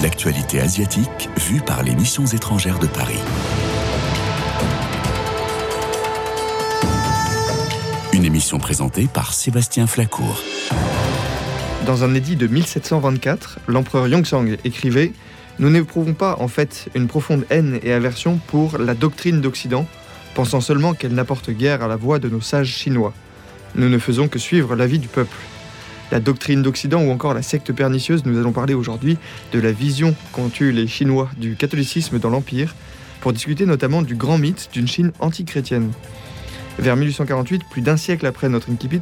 L'actualité asiatique vue par les missions étrangères de Paris. Une émission présentée par Sébastien Flacourt. Dans un édit de 1724, l'empereur Yongzheng écrivait Nous n'éprouvons pas en fait une profonde haine et aversion pour la doctrine d'Occident, pensant seulement qu'elle n'apporte guère à la voix de nos sages chinois. Nous ne faisons que suivre l'avis du peuple la doctrine d'Occident ou encore la secte pernicieuse, nous allons parler aujourd'hui de la vision qu'ont eu les Chinois du catholicisme dans l'Empire, pour discuter notamment du grand mythe d'une Chine anti-chrétienne. Vers 1848, plus d'un siècle après notre incipit,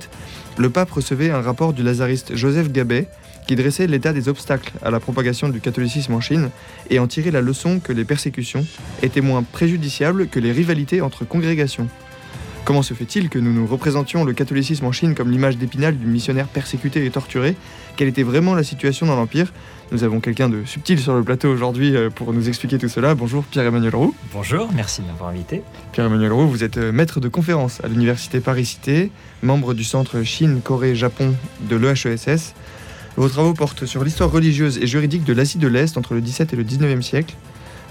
le pape recevait un rapport du lazariste Joseph Gabet qui dressait l'état des obstacles à la propagation du catholicisme en Chine et en tirait la leçon que les persécutions étaient moins préjudiciables que les rivalités entre congrégations. Comment se fait-il que nous nous représentions le catholicisme en Chine comme l'image d'épinal du missionnaire persécuté et torturé? Quelle était vraiment la situation dans l'Empire? Nous avons quelqu'un de subtil sur le plateau aujourd'hui euh, pour nous expliquer tout cela. Bonjour Pierre-Emmanuel Roux. Bonjour, merci de m'avoir invité. Pierre-Emmanuel Roux, vous êtes euh, maître de conférence à l'Université Paris-Cité, membre du centre Chine, Corée, Japon de l'EHESS. Vos travaux portent sur l'histoire religieuse et juridique de l'Asie de l'Est entre le XVIIe et le XIXe siècle.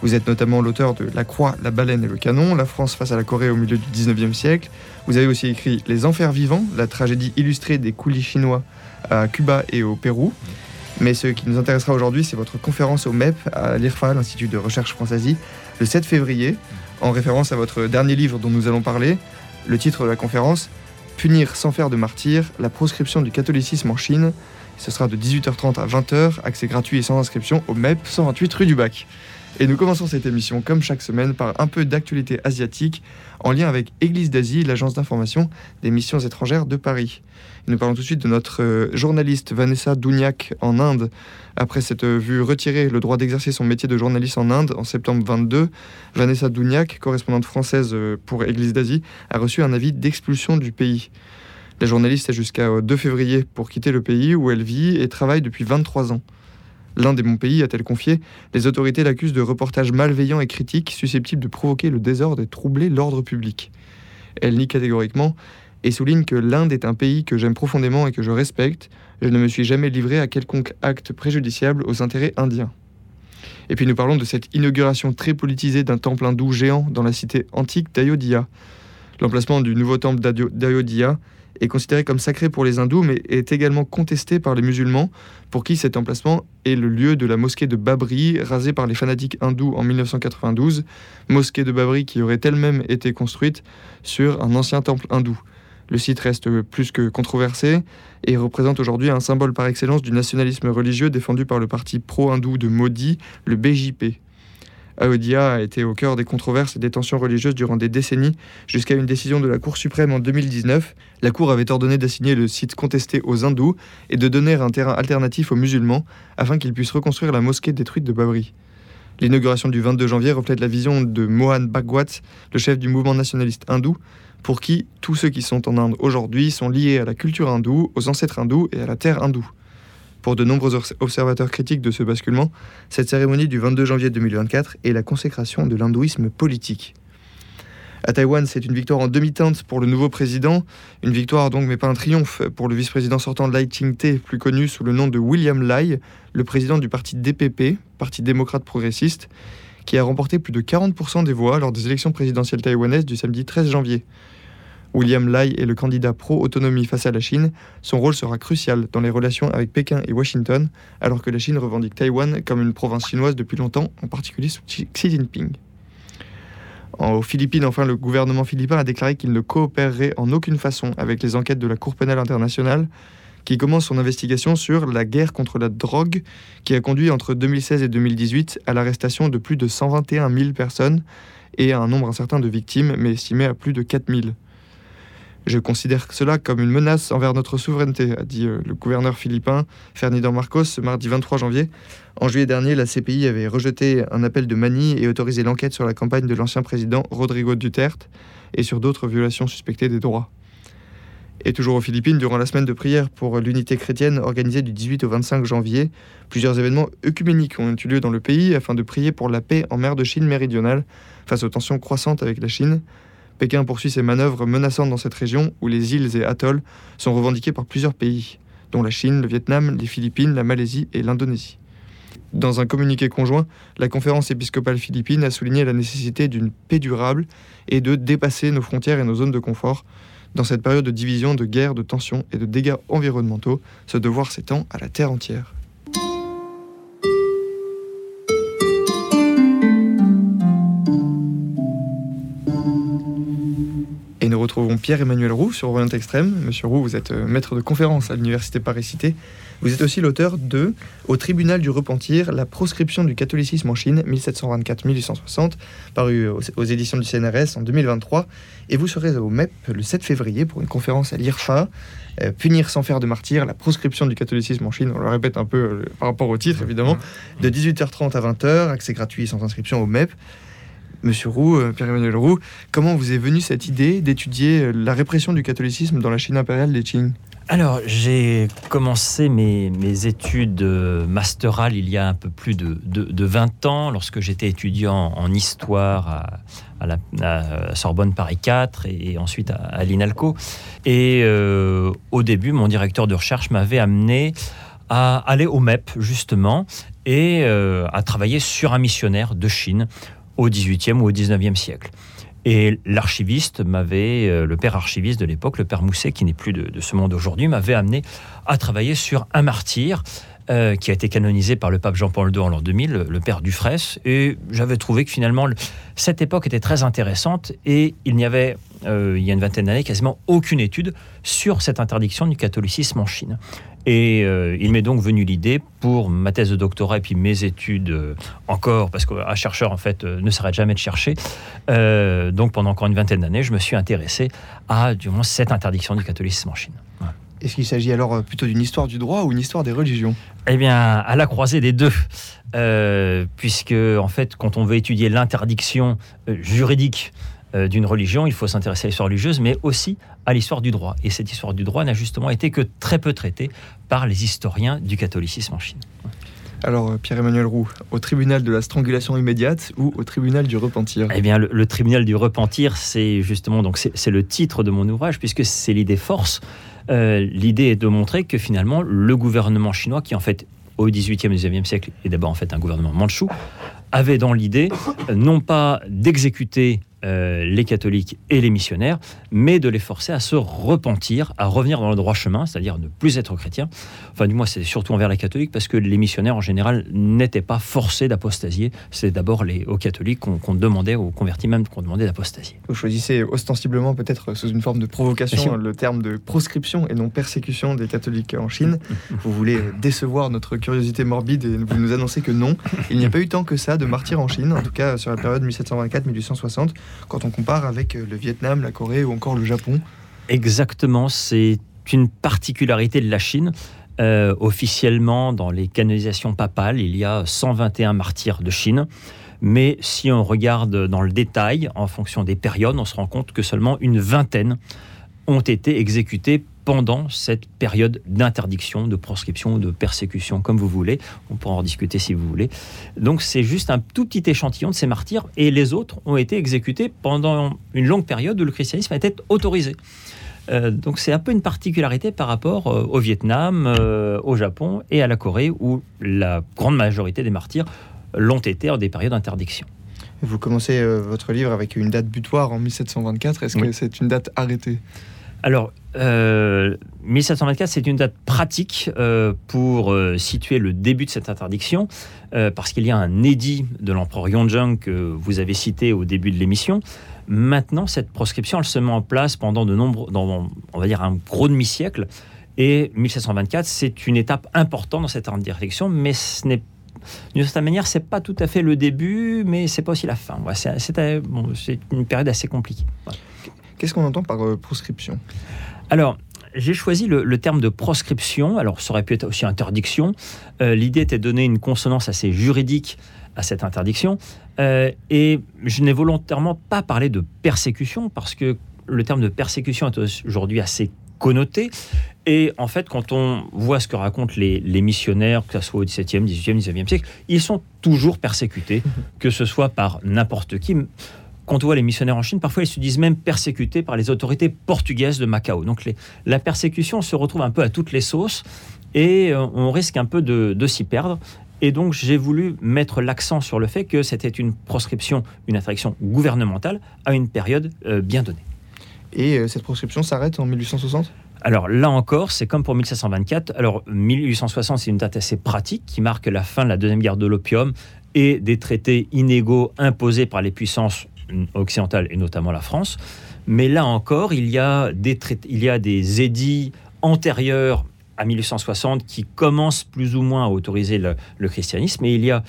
Vous êtes notamment l'auteur de La Croix, la baleine et le canon, La France face à la Corée au milieu du 19e siècle. Vous avez aussi écrit Les Enfers vivants, la tragédie illustrée des coulis chinois à Cuba et au Pérou. Mais ce qui nous intéressera aujourd'hui, c'est votre conférence au MEP à l'IRFA, l'Institut de recherche française, le 7 février, en référence à votre dernier livre dont nous allons parler. Le titre de la conférence Punir sans faire de martyr, la proscription du catholicisme en Chine. Ce sera de 18h30 à 20h, accès gratuit et sans inscription au MEP 128 rue du Bac. Et nous commençons cette émission, comme chaque semaine, par un peu d'actualité asiatique en lien avec Église d'Asie, l'agence d'information des missions étrangères de Paris. nous parlons tout de suite de notre euh, journaliste Vanessa Douniac en Inde. Après s'être vue retirer le droit d'exercer son métier de journaliste en Inde en septembre 22, Vanessa Douniac, correspondante française euh, pour Église d'Asie, a reçu un avis d'expulsion du pays. La journaliste a jusqu'à 2 euh, février pour quitter le pays où elle vit et travaille depuis 23 ans. L'un des bons pays, a-t-elle confié, les autorités l'accusent de reportages malveillants et critiques susceptibles de provoquer le désordre et troubler l'ordre public. Elle nie catégoriquement et souligne que l'Inde est un pays que j'aime profondément et que je respecte. Je ne me suis jamais livré à quelconque acte préjudiciable aux intérêts indiens. Et puis nous parlons de cette inauguration très politisée d'un temple hindou géant dans la cité antique d'Ayodhya. L'emplacement du nouveau temple d'Ayodhya est considéré comme sacré pour les hindous, mais est également contesté par les musulmans, pour qui cet emplacement est le lieu de la mosquée de Babri, rasée par les fanatiques hindous en 1992, mosquée de Babri qui aurait elle-même été construite sur un ancien temple hindou. Le site reste plus que controversé et représente aujourd'hui un symbole par excellence du nationalisme religieux défendu par le parti pro-hindou de Modi, le BJP. Aodia a été au cœur des controverses et des tensions religieuses durant des décennies, jusqu'à une décision de la Cour suprême en 2019. La Cour avait ordonné d'assigner le site contesté aux hindous et de donner un terrain alternatif aux musulmans afin qu'ils puissent reconstruire la mosquée détruite de Babri. L'inauguration du 22 janvier reflète la vision de Mohan Bhagwat, le chef du mouvement nationaliste hindou, pour qui tous ceux qui sont en Inde aujourd'hui sont liés à la culture hindoue, aux ancêtres hindous et à la terre hindoue. Pour de nombreux observateurs critiques de ce basculement, cette cérémonie du 22 janvier 2024 est la consécration de l'hindouisme politique. À Taïwan, c'est une victoire en demi-teinte pour le nouveau président. Une victoire donc, mais pas un triomphe pour le vice-président sortant Lai Ching-te, plus connu sous le nom de William Lai, le président du parti DPP, Parti démocrate progressiste, qui a remporté plus de 40% des voix lors des élections présidentielles taïwanaises du samedi 13 janvier. William Lai est le candidat pro-autonomie face à la Chine. Son rôle sera crucial dans les relations avec Pékin et Washington, alors que la Chine revendique Taïwan comme une province chinoise depuis longtemps, en particulier sous Xi Jinping. Aux Philippines, enfin, le gouvernement philippin a déclaré qu'il ne coopérerait en aucune façon avec les enquêtes de la Cour pénale internationale, qui commence son investigation sur la guerre contre la drogue, qui a conduit entre 2016 et 2018 à l'arrestation de plus de 121 000 personnes et à un nombre incertain de victimes, mais estimé à plus de 4 000. Je considère cela comme une menace envers notre souveraineté, a dit euh, le gouverneur philippin Ferdinand Marcos ce mardi 23 janvier. En juillet dernier, la CPI avait rejeté un appel de Mani et autorisé l'enquête sur la campagne de l'ancien président Rodrigo Duterte et sur d'autres violations suspectées des droits. Et toujours aux Philippines, durant la semaine de prière pour l'unité chrétienne organisée du 18 au 25 janvier, plusieurs événements œcuméniques ont eu lieu dans le pays afin de prier pour la paix en mer de Chine méridionale face aux tensions croissantes avec la Chine. Pékin poursuit ses manœuvres menaçantes dans cette région où les îles et atolls sont revendiqués par plusieurs pays, dont la Chine, le Vietnam, les Philippines, la Malaisie et l'Indonésie. Dans un communiqué conjoint, la conférence épiscopale philippine a souligné la nécessité d'une paix durable et de dépasser nos frontières et nos zones de confort. Dans cette période de division, de guerre, de tension et de dégâts environnementaux, ce devoir s'étend à la Terre entière. Retrouvons Pierre-Emmanuel Roux sur Orient Extrême. Monsieur Roux, vous êtes euh, maître de conférence à l'Université Paris-Cité. Vous êtes aussi l'auteur de Au tribunal du repentir, la proscription du catholicisme en Chine, 1724-1860, paru aux, éditions du CNRS en 2023. Et vous serez au MEP le 7 février pour une conférence à l'IRFA, euh, Punir sans faire de martyr, la proscription du catholicisme en Chine. On le répète un peu euh, par rapport au titre, évidemment. De 18h30 à 20h, accès gratuit sans inscription au MEP. Monsieur Roux, euh, Pierre-Emmanuel Roux, comment vous est venue cette idée d'étudier euh, la répression du catholicisme dans la Chine impériale des Qing alors, j'ai commencé mes, études euh, masterales il y a un peu plus de, 20 ans, lorsque j'étais étudiant en histoire à, la Sorbonne Paris 4 et, ensuite à, l'INALCO. Et au début, mon directeur de recherche m'avait amené à aller au MEP, justement, et à travailler sur un missionnaire de Chine au XVIIIe ou au XIXe siècle. Et l'archiviste m'avait, euh, le père archiviste de l'époque, le père Mousset, qui n'est plus de, ce monde aujourd'hui, m'avait amené à travailler sur un martyr euh, qui a été canonisé par le pape Jean-Paul II en l'an 2000, le père Dufresne. Et j'avais trouvé que finalement, cette époque était très intéressante et il n'y avait, euh, il y a une vingtaine d'années, quasiment aucune étude sur cette interdiction du catholicisme en Chine. Et euh, il m'est donc venu l'idée pour ma thèse de doctorat et puis mes études encore, parce qu'un chercheur en fait ne s'arrête jamais de chercher. donc pendant encore une vingtaine d'années, je me suis intéressé à du moins cette interdiction du catholicisme en Chine. Est-ce qu'il s'agit alors plutôt d'une histoire du droit ou une histoire des religions? Eh bien, à la croisée des deux, puisque en fait, quand on veut étudier l'interdiction juridique euh, d'une religion, il faut s'intéresser à l'histoire religieuse, mais aussi à l'histoire du droit. Et cette histoire du droit n'a justement été que très peu traitée par les historiens du catholicisme en Chine. Alors, euh, Pierre-Emmanuel Roux, au tribunal de la strangulation immédiate ou au tribunal du repentir? Eh bien, le, tribunal du repentir, c'est justement donc c'est le titre de mon ouvrage puisque c'est l'idée force. Euh, l'idée est de montrer que finalement le gouvernement chinois, qui en fait au XVIIIe et XIXe siècle est d'abord en fait un gouvernement mandchou, avait dans l'idée non pas d'exécuter euh, les catholiques et les missionnaires, mais de les forcer à se repentir, à revenir dans le droit chemin, c'est-à-dire ne plus être chrétiens. Enfin, du moins, c'est surtout envers les catholiques, parce que les missionnaires, en général, n'étaient pas forcés d'apostasier. C'est d'abord les, aux catholiques qu'on demandait, aux convertis même, qu'on demandait d'apostasier. Vous choisissez ostensiblement, peut-être sous une forme de provocation, le terme de proscription et non persécution des catholiques en Chine. vous voulez décevoir notre curiosité morbide et vous nous annoncez que non, il n'y a pas eu tant que ça de martyrs en Chine, en tout cas sur la période 1724-1860 quand on compare avec euh, le Vietnam, la Corée ou encore le Japon Exactement, c'est une particularité de la Chine. Euh, officiellement, dans les canonisations papales, il y a 121 martyrs de Chine. Mais si on regarde dans le détail, en fonction des périodes, on se rend compte que seulement une vingtaine ont été exécutés pendant cette période d'interdiction, de proscription, de persécution, comme vous voulez. On pourra en discuter si vous voulez. Donc c'est juste un tout petit échantillon de ces martyrs et les autres ont été exécutés pendant une longue période où le christianisme était autorisé. Euh, donc c'est un peu une particularité par rapport euh, au Vietnam, euh, au Japon et à la Corée où la grande majorité des martyrs l'ont été en des périodes d'interdiction. Vous commencez votre livre avec une date butoir en 1724. Est-ce que c'est une date arrêtée? Alors, 1724, euh, c'est une date pratique euh, pour euh, situer le début de cette interdiction, parce qu'il y a un édit de l'empereur Yonjung que vous avez cité au début de l'émission. Maintenant, cette proscription, elle se met en place pendant de nombreux, on va dire, un gros demi-siècle. Et 1724, c'est une étape importante dans cette interdiction, mais ce n'est d'une certaine manière, c'est pas tout à fait le début, mais c'est pas aussi la fin. C'est une période assez compliquée. Qu'est-ce qu'on entend par euh, proscription? Alors, j'ai choisi le, terme de proscription. Alors, ça aurait pu être aussi interdiction. Euh, l'idée était de donner une consonance assez juridique à cette interdiction. Euh, et je n'ai volontairement pas parlé de persécution parce que le terme de persécution est aujourd'hui assez connoté. Et en fait, quand on voit ce que racontent les, les missionnaires, que ce soit au XVIIe, XVIIIe, XIXe siècle, ils sont toujours persécutés, que ce soit par n'importe qui quand on voit les missionnaires en Chine, parfois ils se disent même persécutés par les autorités portugaises de Macao. Donc la persécution se retrouve un peu à toutes les sauces et euh, on risque un peu de, s'y perdre. Et donc j'ai voulu mettre l'accent sur le fait que c'était une proscription, une interdiction gouvernementale à une période euh, bien donnée. Et euh, cette proscription s'arrête en 1860 alors là encore, c'est comme pour 1724. Alors 1860, c'est une date assez pratique qui marque la fin de la deuxième guerre de l'opium et des traités inégaux imposés par les puissances occidentale et notamment la France. Mais là encore, il y a des, il y a des édits antérieurs à 1860 qui commencent plus ou moins à autoriser le, christianisme. Et il y a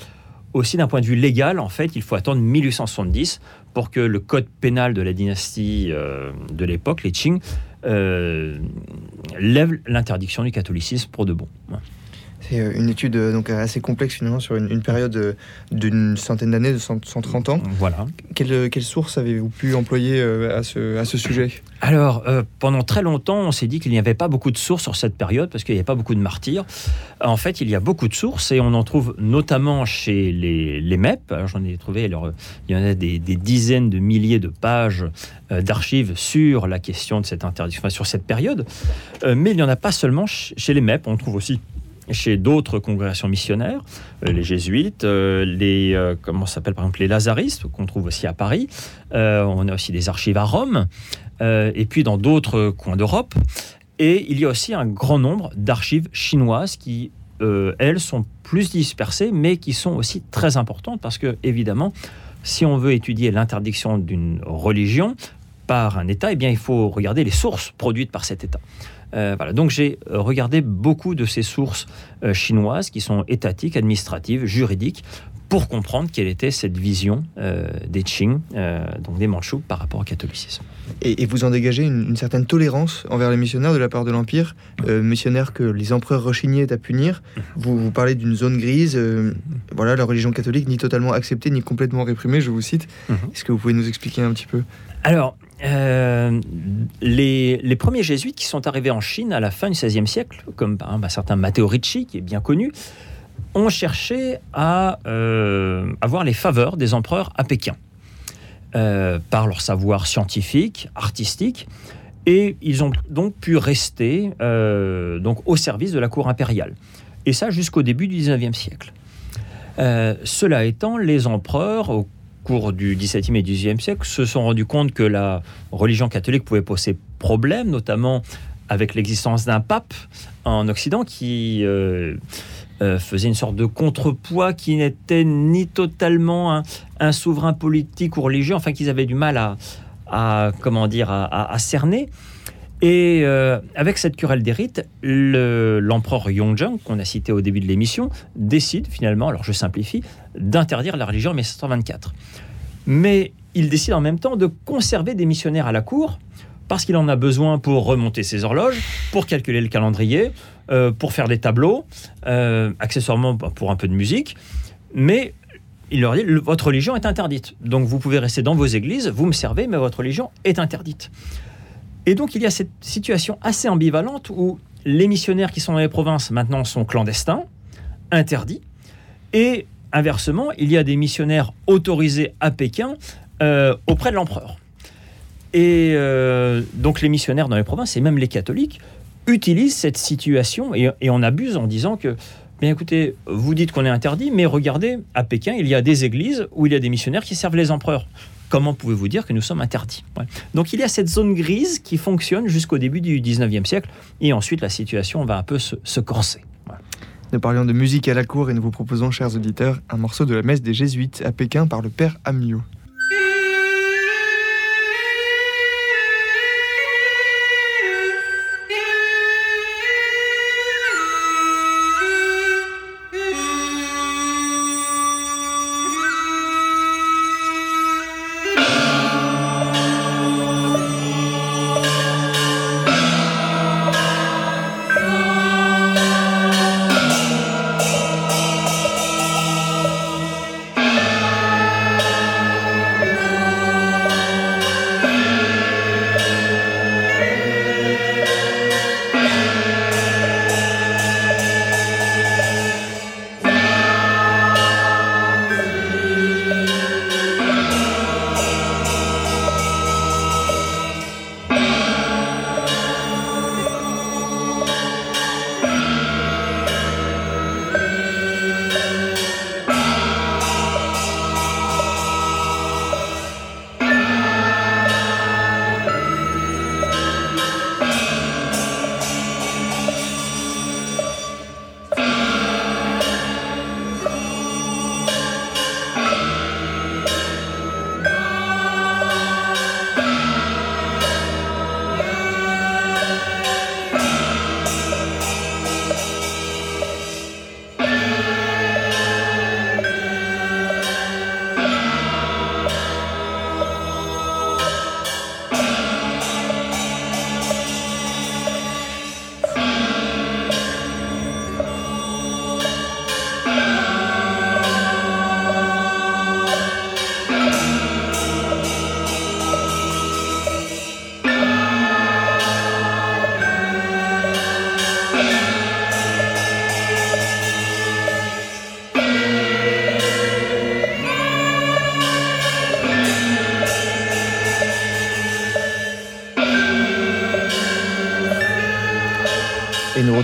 aussi d'un point de vue légal, en fait, il faut attendre 1870 pour que le code pénal de la dynastie euh, de l'époque, les Qing, euh, lève l'interdiction du catholicisme pour de bon. C'est euh, une étude euh, donc assez complexe finalement sur une, période euh, d'une centaine d'années, de 130 ans. Voilà. Quelle, quelle source avez-vous pu employer à ce, à ce sujet? Alors, pendant très longtemps, on s'est dit qu'il n'y avait pas beaucoup de sources sur cette période parce qu'il n'y avait pas beaucoup de martyrs. En fait, il y a beaucoup de sources et on en trouve notamment chez les, les MEP. J'en ai trouvé, alors, il y en a des, des dizaines de milliers de pages d'archives sur la question de cette interdiction, sur cette période. mais il n'y en a pas seulement chez les MEP. On trouve aussi chez d'autres congrégations missionnaires, euh, les jésuites, euh, les euh, comment s'appelle par exemple les lazaristes qu'on trouve aussi à Paris. on a aussi des archives à Rome et puis dans d'autres coins d'Europe. Et il y a aussi un grand nombre d'archives chinoises qui elles sont plus dispersées, mais qui sont aussi très importantes parce que évidemment, si on veut étudier l'interdiction d'une religion par un État, eh bien il faut regarder les sources produites par cet État. Euh, voilà. Donc j'ai euh, regardé beaucoup de ces sources euh, chinoises qui sont étatiques, administratives, juridiques, pour comprendre quelle était cette vision des Qing, donc des Mandchous, par rapport au catholicisme. Et, vous en dégagez une, certaine tolérance envers les missionnaires de la part de l'Empire, missionnaires que les empereurs rechignaient à punir. Vous, vous parlez d'une zone grise, voilà, la religion catholique ni totalement acceptée ni complètement réprimée, je vous cite. Mhm. Est-ce que vous pouvez nous expliquer un petit peu? Alors, euh, les, premiers jésuites qui sont arrivés en Chine à la fin du XVIe siècle, comme un certain Matteo Ricci, qui est bien connu, ont cherché à euh, avoir les faveurs des empereurs à Pékin, euh, par leur savoir scientifique, artistique, et ils ont donc pu rester donc au service de la cour impériale. Et ça jusqu'au début du XIXe siècle. cela étant, les empereurs, au cours du XVIIe et XVIIIe siècle, se sont rendus compte que la religion catholique pouvait poser problème, notamment avec l'existence d'un pape en Occident qui euh, euh, faisait une sorte de contrepoids qui n'était ni totalement un, souverain politique ou religieux, enfin qu'ils avaient du mal à, comment dire, à, cerner. Et euh, avec cette querelle des rites, l'empereur Yongzheng, qu'on a cité au début de l'émission, décide finalement, alors je simplifie, d'interdire la religion en 1724. Mais il décide en même temps de conserver des missionnaires à la cour, parce qu'il en a besoin pour remonter ses horloges, pour calculer le calendrier, euh, pour faire des tableaux, euh, accessoirement bah, pour un peu de musique. Mais il leur dit, votre religion est interdite. Donc vous pouvez rester dans vos églises, vous me servez, mais votre religion est interdite. Et donc il y a cette situation assez ambivalente où les missionnaires qui sont dans les provinces maintenant sont clandestins, interdits, et inversement, il y a des missionnaires autorisés à Pékin euh, auprès de l'empereur. Et euh, donc les missionnaires dans les provinces, et même les catholiques, utilisent cette situation et, et on abuse en disant que, bien écoutez, vous dites qu'on est interdit, mais regardez, à Pékin, il y a des églises où il y a des missionnaires qui servent les empereurs. Comment pouvez-vous dire que nous sommes interdits? Donc il y a cette zone grise qui fonctionne jusqu'au début du 19e siècle, et ensuite la situation va un peu se, se corser. Nous parlions de musique à la cour et nous vous proposons, chers auditeurs, un morceau de la messe des Jésuites à Pékin par le père Amiot.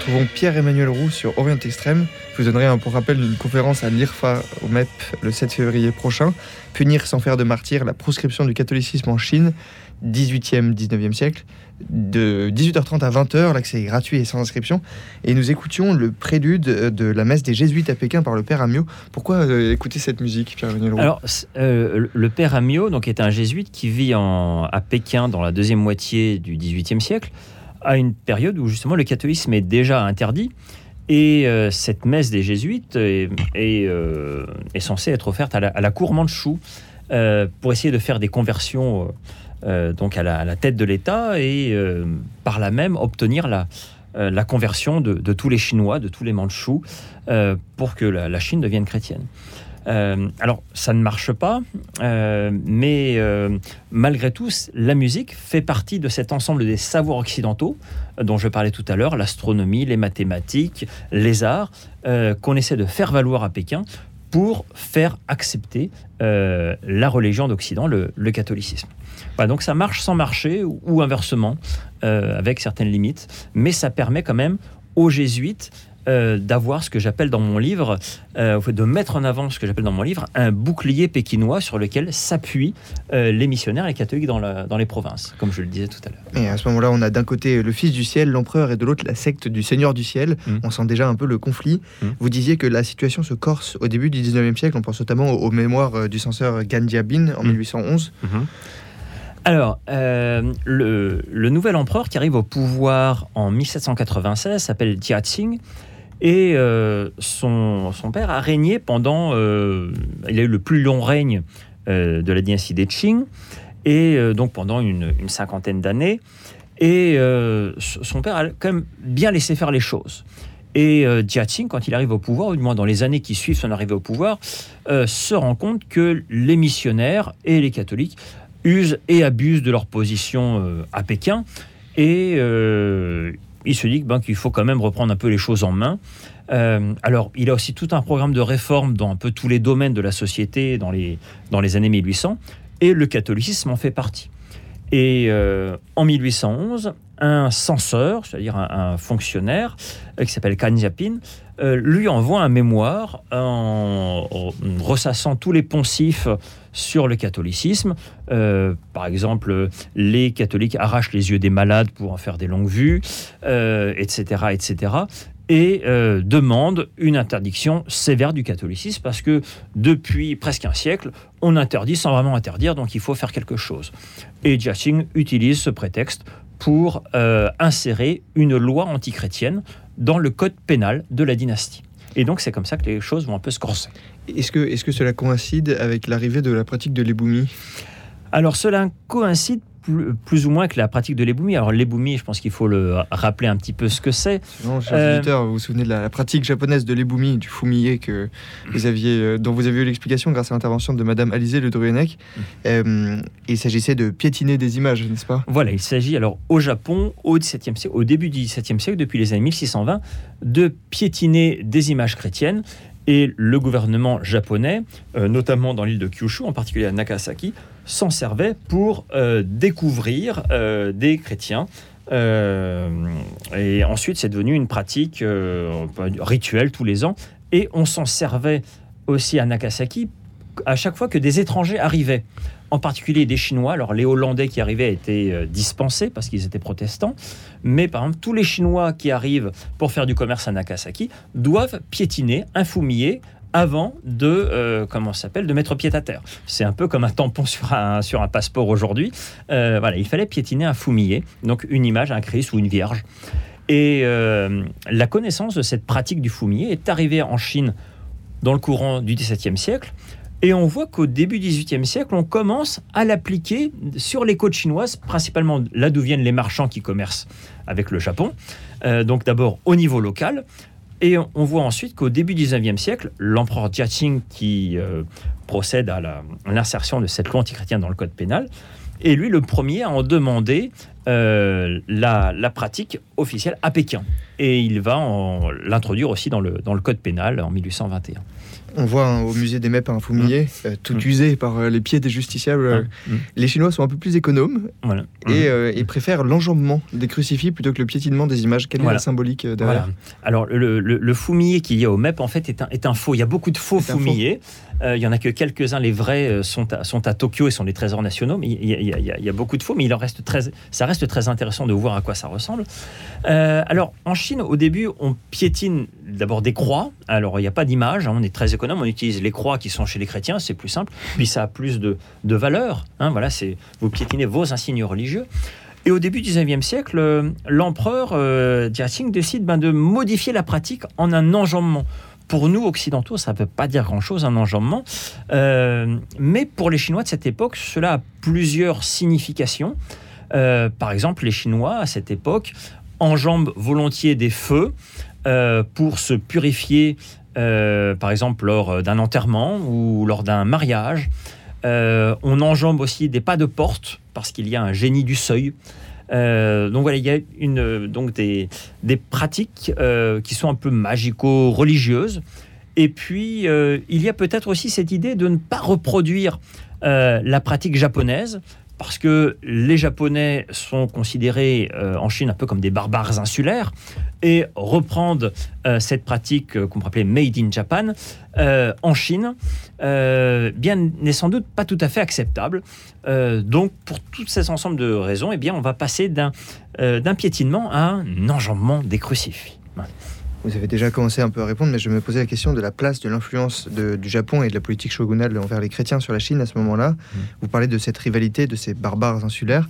Retrouvons Pierre-Emmanuel Roux sur Orient Extrême. Je vous donnerai un, pour rappel une conférence à l'IRFA au MEP le 7 février prochain. Punir sans faire de martyr, la proscription du catholicisme en Chine, 18e, 19e siècle. De 18h30 à 20h, l'accès est gratuit et sans inscription. Et nous écoutions le prélude de la messe des jésuites à Pékin par le père Amiot. Pourquoi euh, écouter cette musique, Pierre-Emmanuel Roux? Alors, euh, le père Amiot donc, est un jésuite qui vit en, à Pékin dans la deuxième moitié du 18e siècle à une période où justement le catholicisme est déjà interdit. Et euh, cette messe des jésuites est, est, euh, censée être offerte à la, cour Mandchou euh, pour essayer de faire des conversions donc à la, tête de l'État et par là même obtenir la, conversion de, de, tous les Chinois, de tous les Mandchous, pour que la Chine devienne chrétienne. Euh, alors, ça ne marche pas, euh, mais euh, malgré tout, la musique fait partie de cet ensemble des savoirs occidentaux dont je parlais tout à l'heure, l'astronomie, les mathématiques, les arts, qu'on essaie de faire valoir à Pékin pour faire accepter la religion d'Occident, le, catholicisme. donc ça marche sans marcher ou inversement, avec certaines limites, mais ça permet quand même aux jésuites euh, d'avoir ce que j'appelle dans mon livre, euh, de mettre en avant ce que j'appelle dans mon livre, un bouclier pékinois sur lequel s'appuient euh, les missionnaires et catholiques dans, dans, les provinces, comme je le disais tout à l'heure. Et à ce moment-là, on a d'un côté le Fils du ciel, l'empereur, et de l'autre la secte du Seigneur du ciel. Mm. On sent déjà un peu le conflit. Mm. Vous disiez que la situation se corse au début du 19e siècle. On pense notamment aux, mémoires du censeur Gandiabin en 1811. Mm. Mm-hmm. Alors, le, le, nouvel empereur qui arrive au pouvoir en 1796 s'appelle Jia Qing. Et euh, son, père a régné pendant. Euh, il a eu le plus long règne euh, de la dynastie des Qing, et donc pendant une, cinquantaine d'années. Et son père a quand même bien laissé faire les choses. Et Jia Qing, quand il arrive au pouvoir, ou du moins dans les années qui suivent son arrivée au pouvoir, se rend compte que les missionnaires et les catholiques usent et abusent de leur position à Pékin. Et il se dit ben, qu'il faut quand même reprendre un peu les choses en main. Euh, alors, il a aussi tout un programme de réforme dans un peu tous les domaines de la société dans les, années 1800, et le catholicisme en fait partie. Et euh, en 1811, un censeur, c'est-à-dire un, fonctionnaire euh, qui s'appelle Kan lui envoie un mémoire en, ressassant tous les poncifs sur le catholicisme. par exemple, les catholiques arrachent les yeux des malades pour en faire des longues vues, etc., etc et euh, demande une interdiction sévère du catholicisme parce que depuis presque un siècle, on interdit sans vraiment interdire, donc il faut faire quelque chose. Et Jiaqing utilise ce prétexte pour euh, insérer une loi antichrétienne dans le code pénal de la dynastie. Et donc c'est comme ça que les choses vont un peu se corser. Est-ce que, est -ce que cela coïncide avec l'arrivée de la pratique de l'éboumie Alors cela coïncide plus, ou moins que la pratique de l'éboumi. Alors l'éboumi, je pense qu'il faut le rappeler un petit peu ce que c'est. Non, chers euh, vous vous souvenez de la, pratique japonaise de l'éboumi, du fumier que vous aviez, euh, dont vous avez eu l'explication grâce à l'intervention de Madame Alizé Le Druenec. Euh, il s'agissait de piétiner des images, n'est-ce pas? Voilà, il s'agit alors au Japon, au, 17e siècle, au début du XVIIe siècle, depuis les années 1620, de piétiner des images chrétiennes et le gouvernement japonais, notamment dans l'île de Kyushu, en particulier à Nagasaki, s'en servait pour euh, découvrir euh, des chrétiens. Euh, et ensuite, c'est devenu une pratique rituelle tous les ans. Et on s'en servait aussi à Nagasaki à chaque fois que des étrangers arrivaient, en particulier des Chinois. Alors les Hollandais qui arrivaient étaient dispensés parce qu'ils étaient protestants, mais par exemple tous les Chinois qui arrivent pour faire du commerce à Nagasaki doivent piétiner, infumiller avant de euh, comment s'appelle de mettre pied à terre. C'est un peu comme un tampon sur un sur un passeport aujourd'hui. Euh, voilà, il fallait piétiner un fumier, donc une image, un Christ ou une Vierge. Et euh, la connaissance de cette pratique du fumier est arrivée en Chine dans le courant du XVIIe siècle. Et on voit qu'au début du XVIIIe siècle, on commence à l'appliquer sur les côtes chinoises, principalement là d'où viennent les marchands qui commercent avec le Japon. donc d'abord au niveau local, et on voit ensuite qu'au début du 19e siècle, l'empereur Jiaqing, qui euh, procède à l'insertion de cette loi antichrétienne dans le code pénal, est lui le premier à en demander euh, la, pratique officielle à Pékin. Et il va l'introduire aussi dans le, dans le code pénal en 1821. On voit hein, au musée des Mets un fumier, euh, tout Mm. usé par euh, les pieds des justiciables. euh. Les Chinois sont un peu plus économes Voilà. et, euh, et préfèrent l'enjambement des crucifix plutôt que le piétinement des images. Quelle est la symbolique derrière Voilà. Alors, le, le, qu'il y a au MEP, en fait, est un, est un faux. Il y a beaucoup de faux un faux. Euh, il y en a que quelques-uns. Les vrais euh, sont à, Tokyo et sont les trésors nationaux. Mais il y a, beaucoup de faux. Mais ça reste très intéressant de voir à quoi ça ressemble. Euh, alors, en Chine, au début, on piétine d'abord des croix. Alors, il n'y a pas d'image. hein, on est très économe. On utilise les croix qui sont chez les chrétiens. C'est plus simple. Puis, ça a plus de, valeur. hein, voilà, c'est vous piétinez vos insignes religieux. Et au début du 19e siècle, l'empereur euh, Jiaqing décide ben, de modifier la pratique en un enjambement. Pour nous, occidentaux, ça ne veut pas dire grand-chose, un enjambement. Euh, mais pour les Chinois de cette époque, cela a plusieurs significations. Euh, par exemple, les Chinois, à cette époque, enjambent volontiers des feux euh, pour se purifier, par exemple, lors d'un enterrement ou lors d'un mariage. On enjambe aussi des pas de porte parce qu'il y a un génie du seuil. Euh, donc voilà, il y a une, donc des, des pratiques euh, qui sont un peu magico-religieuses. Et puis, euh, il y a peut-être aussi cette idée de ne pas reproduire la pratique japonaise, parce que les Japonais sont considérés euh, en Chine un peu comme des barbares insulaires, et reprendre euh, cette pratique euh, qu'on appeler Made in Japan euh, en Chine, bien n'est sans doute pas tout à fait acceptable. Donc, pour tous ces ensembles de raisons, eh bien, on va passer d'un piétinement à un enjambement des crucifix. Vous avez déjà commencé un peu à répondre, mais je me posais la question de la place de l'influence du Japon et de la politique shogunale envers les chrétiens sur la Chine à ce moment-là. Mm. Vous parlez de cette rivalité, de ces barbares insulaires,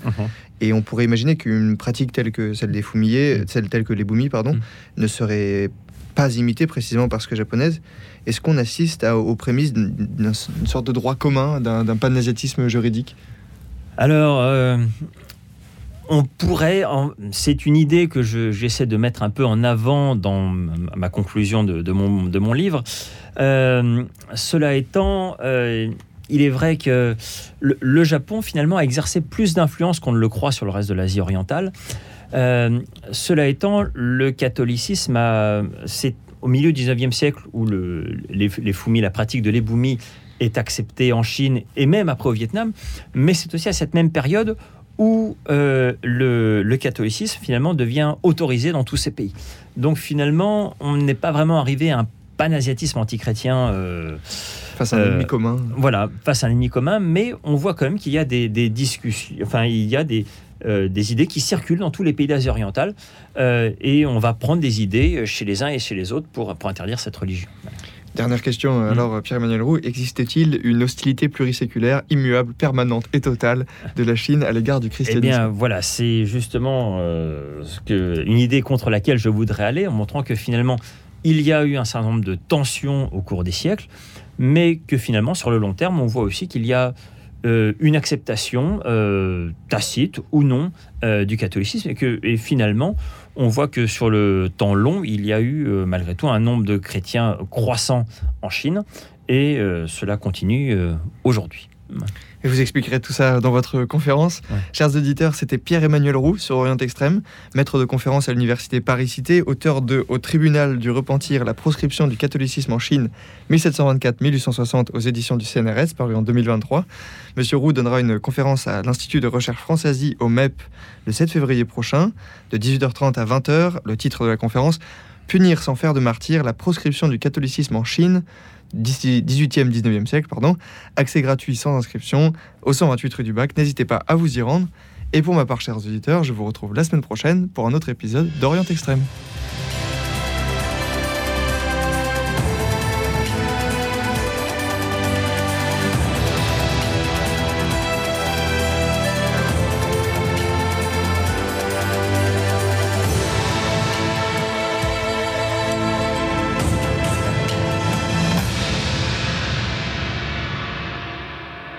et on pourrait imaginer qu'une pratique telle que celle des fumillés, Mm. celle telle que les boumis, pardon, Mm. ne serait pas imitée précisément parce que japonaise. Est-ce qu'on assiste à- aux prémices d'une sorte de droit commun, d'un d'un panasiatisme juridique? Alors, euh, on pourrait, c'est une idée que je- j'essaie de mettre un peu en avant dans ma conclusion de, mon, livre. Euh, cela étant, euh, il est vrai que le, Japon finalement a exercé plus d'influence qu'on ne le croit sur le reste de l'Asie orientale. Euh, cela étant, le catholicisme c'est au milieu du 19e siècle où le, les, les la pratique de l'éboumis est acceptée en Chine et même après au Vietnam, mais c'est aussi à cette même période où euh, le, le catholicisme finalement devient autorisé dans tous ces pays. Donc finalement, on n'est pas vraiment arrivé à un panasiatisme antichrétien. euh, face à un Euh, ennemi commun voilà, face à un ennemi commun, mais on voit quand même qu'il y a des, des discussions, enfin, il y a des, euh, des idées qui circulent dans tous les pays d'Asie orientale, euh, et on va prendre des idées chez les uns et chez les autres pour, pour interdire cette religion. Dernière question, euh, Mm. alors Pierre-Emmanuel Roux, existe-t-il une hostilité pluriséculaire, immuable, permanente et totale de la Chine à l'égard du Eh christianisme? bien, voilà, c'est justement euh, ce que, une idée contre laquelle je voudrais aller, en montrant que finalement, il y a eu un certain nombre de tensions au cours des siècles, mais que finalement, sur le long terme, on voit aussi qu'il y a euh, une acceptation euh, tacite ou non euh, du catholicisme, et que et finalement, on voit que sur le temps long, il y a eu euh, malgré tout un nombre de chrétiens croissant en Chine, et euh, cela continue euh, aujourd'hui. Et vous expliquerez tout ça dans votre conférence. Ouais. Chers auditeurs, c'était Pierre-Emmanuel Roux sur Orient Extrême, maître de conférence à l'université Paris-Cité, auteur de Au tribunal du repentir, la proscription du catholicisme en Chine, 1724-1860 aux éditions du CNRS, paru en 2023. Monsieur Roux donnera une conférence à l'Institut de recherche France-Asie au MEP le 7 février prochain, de 18h30 à 20h. Le titre de la conférence Punir sans faire de martyr, la proscription du catholicisme en Chine, 18e, 19e siècle, pardon. Accès gratuit sans inscription au 128 rue du Bac. N'hésitez pas à vous y rendre. Et pour ma part, chers auditeurs, je vous retrouve la semaine prochaine pour un autre épisode d'Orient Extrême.